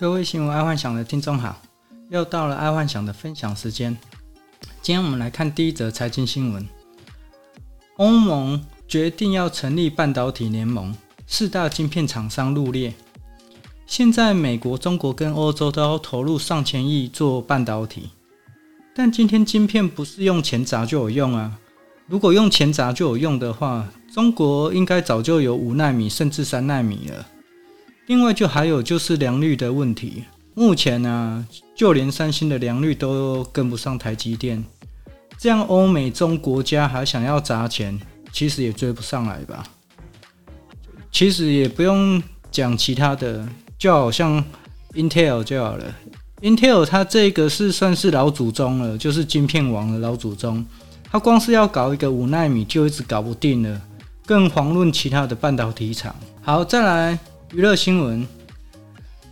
各位新闻爱幻想的听众好，又到了爱幻想的分享时间。今天我们来看第一则财经新闻：欧盟决定要成立半导体联盟，四大晶片厂商入列。现在美国、中国跟欧洲都要投入上千亿做半导体，但今天晶片不是用钱砸就有用啊！如果用钱砸就有用的话，中国应该早就有五纳米甚至三纳米了。另外，就还有就是良率的问题。目前呢、就连三星的良率都跟不上台积电，这样欧美中国家还想要砸钱，其实也追不上来吧？其实也不用讲其他的，就好像 Intel 就好了。Intel 它这个是算是老祖宗了，就是晶片王的老祖宗。它光是要搞一个五纳米就一直搞不定了，更遑论其他的半导体厂。好，再来。娱乐新闻：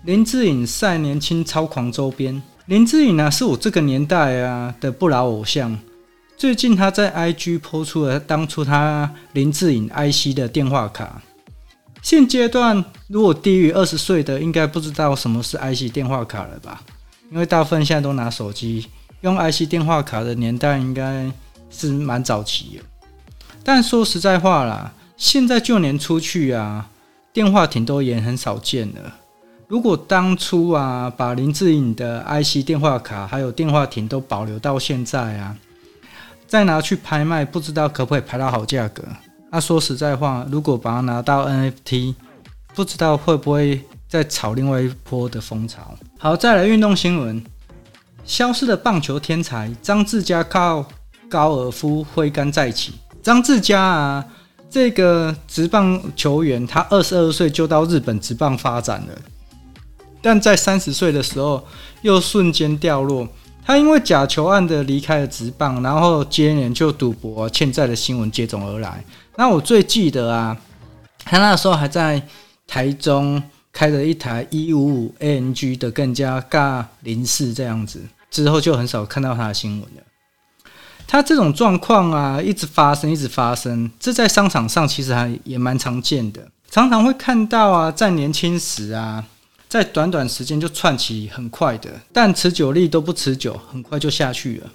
林志颖晒年轻超狂周边。林志颖呢，是我这个年代啊的不老偶像。最近他在 IG 抛出了当初他林志颖 IC 的电话卡。现阶段如果低于二十岁的，应该不知道什么是 IC 电话卡了吧？因为大部分现在都拿手机用 IC 电话卡的年代，应该是蛮早期的。但说实在话啦，现在就连出去啊。电话亭都也很少见了。如果当初啊，把林志颖的 IC 电话卡还有电话亭都保留到现在啊，再拿去拍卖，不知道可不可以拍到好价格？那说实在话，如果把它拿到 NFT，不知道会不会再炒另外一波的风潮？好，再来运动新闻：消失的棒球天才张志佳靠高尔夫挥杆再起。张志佳啊。这个职棒球员，他二十二岁就到日本职棒发展了，但在三十岁的时候又瞬间掉落。他因为假球案的离开了职棒，然后接连就赌博欠债的新闻接踵而来。那我最记得啊，他那时候还在台中开了一台一五五 A N G 的更加尬零四这样子，之后就很少看到他的新闻了。他这种状况啊，一直发生，一直发生，这在商场上其实还也蛮常见的，常常会看到啊，在年轻时啊，在短短时间就窜起很快的，但持久力都不持久，很快就下去了。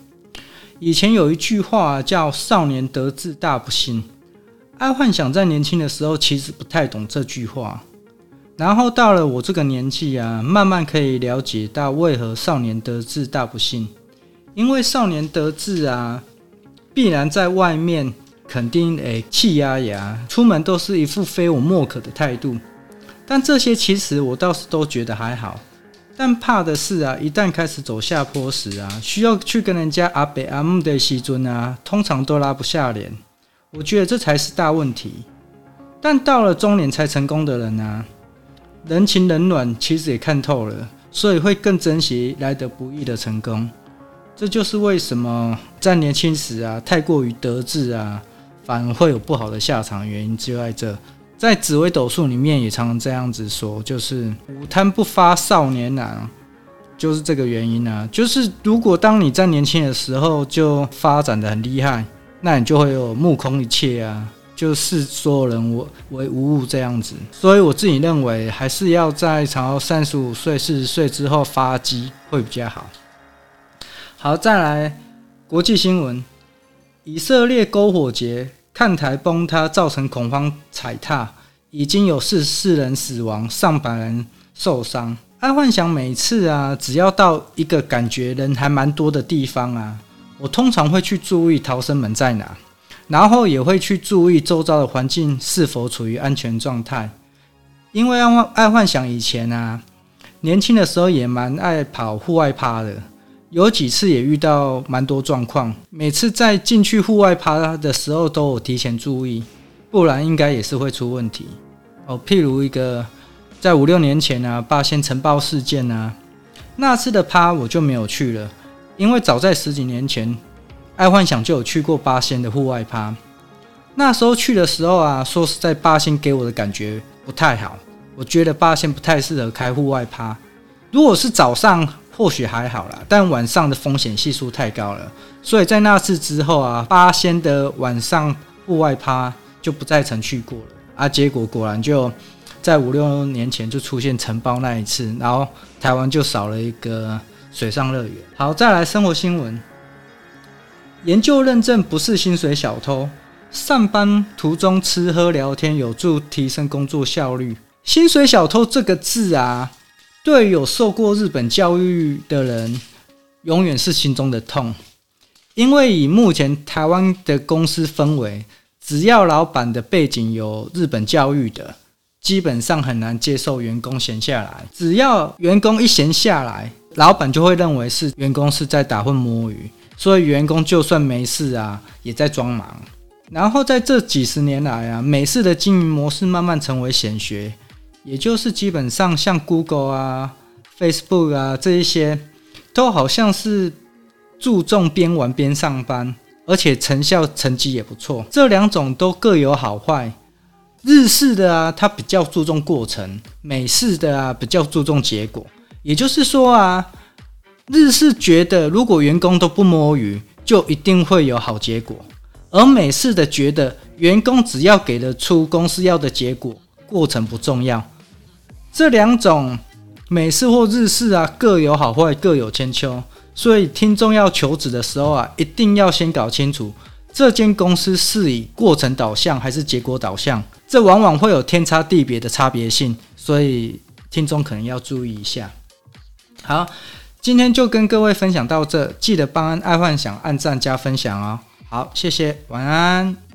以前有一句话叫“少年得志大不幸”，爱幻想在年轻的时候其实不太懂这句话，然后到了我这个年纪啊，慢慢可以了解到为何“少年得志大不幸”。因为少年得志啊，必然在外面肯定诶气压压，出门都是一副非我莫可的态度。但这些其实我倒是都觉得还好，但怕的是啊，一旦开始走下坡时啊，需要去跟人家阿北阿姆的西尊啊，通常都拉不下脸。我觉得这才是大问题。但到了中年才成功的人啊，人情冷暖其实也看透了，所以会更珍惜来得不易的成功。这就是为什么在年轻时啊，太过于得志啊，反而会有不好的下场。原因就在这，在紫微斗数里面也常常这样子说，就是午贪不发少年郎，就是这个原因啊。就是如果当你在年轻的时候就发展的很厉害，那你就会有目空一切啊，就视所有人为为无物这样子。所以我自己认为，还是要在超三十五岁、四十岁之后发迹会比较好。好，再来国际新闻：以色列篝火节看台崩塌，造成恐慌踩踏，已经有四十四人死亡，上百人受伤。爱幻想每次啊，只要到一个感觉人还蛮多的地方啊，我通常会去注意逃生门在哪，然后也会去注意周遭的环境是否处于安全状态。因为爱爱幻想以前啊，年轻的时候也蛮爱跑户外趴的。有几次也遇到蛮多状况，每次在进去户外趴的时候都有提前注意，不然应该也是会出问题哦。譬如一个在五六年前啊，八仙尘爆事件啊，那次的趴我就没有去了，因为早在十几年前，爱幻想就有去过八仙的户外趴。那时候去的时候啊，说实在，八仙给我的感觉不太好，我觉得八仙不太适合开户外趴。如果是早上，或许还好啦，但晚上的风险系数太高了，所以在那次之后啊，八仙的晚上户外趴就不再曾去过了啊。结果果然就在五六年前就出现承包那一次，然后台湾就少了一个水上乐园。好，再来生活新闻，研究认证不是薪水小偷，上班途中吃喝聊天有助提升工作效率。薪水小偷这个字啊，对有受过日本教育的人，永远是心中的痛。因为以目前台湾的公司氛围，只要老板的背景有日本教育的，基本上很难接受员工闲下来。只要员工一闲下来，老板就会认为是员工是在打混摸鱼，所以员工就算没事啊，也在装忙。然后在这几十年来啊，美式的经营模式慢慢成为显学。也就是基本上像 Google 啊、Facebook 啊这一些，都好像是注重边玩边上班，而且成效成绩也不错。这两种都各有好坏。日式的啊，它比较注重过程；美式的啊，比较注重结果。也就是说啊，日式觉得如果员工都不摸鱼，就一定会有好结果；而美式的觉得员工只要给得出公司要的结果。过程不重要，这两种美式或日式啊，各有好坏，各有千秋。所以听众要求职的时候啊，一定要先搞清楚这间公司是以过程导向还是结果导向，这往往会有天差地别的差别性，所以听众可能要注意一下。好，今天就跟各位分享到这，记得帮爱幻想按赞加分享哦。好，谢谢，晚安。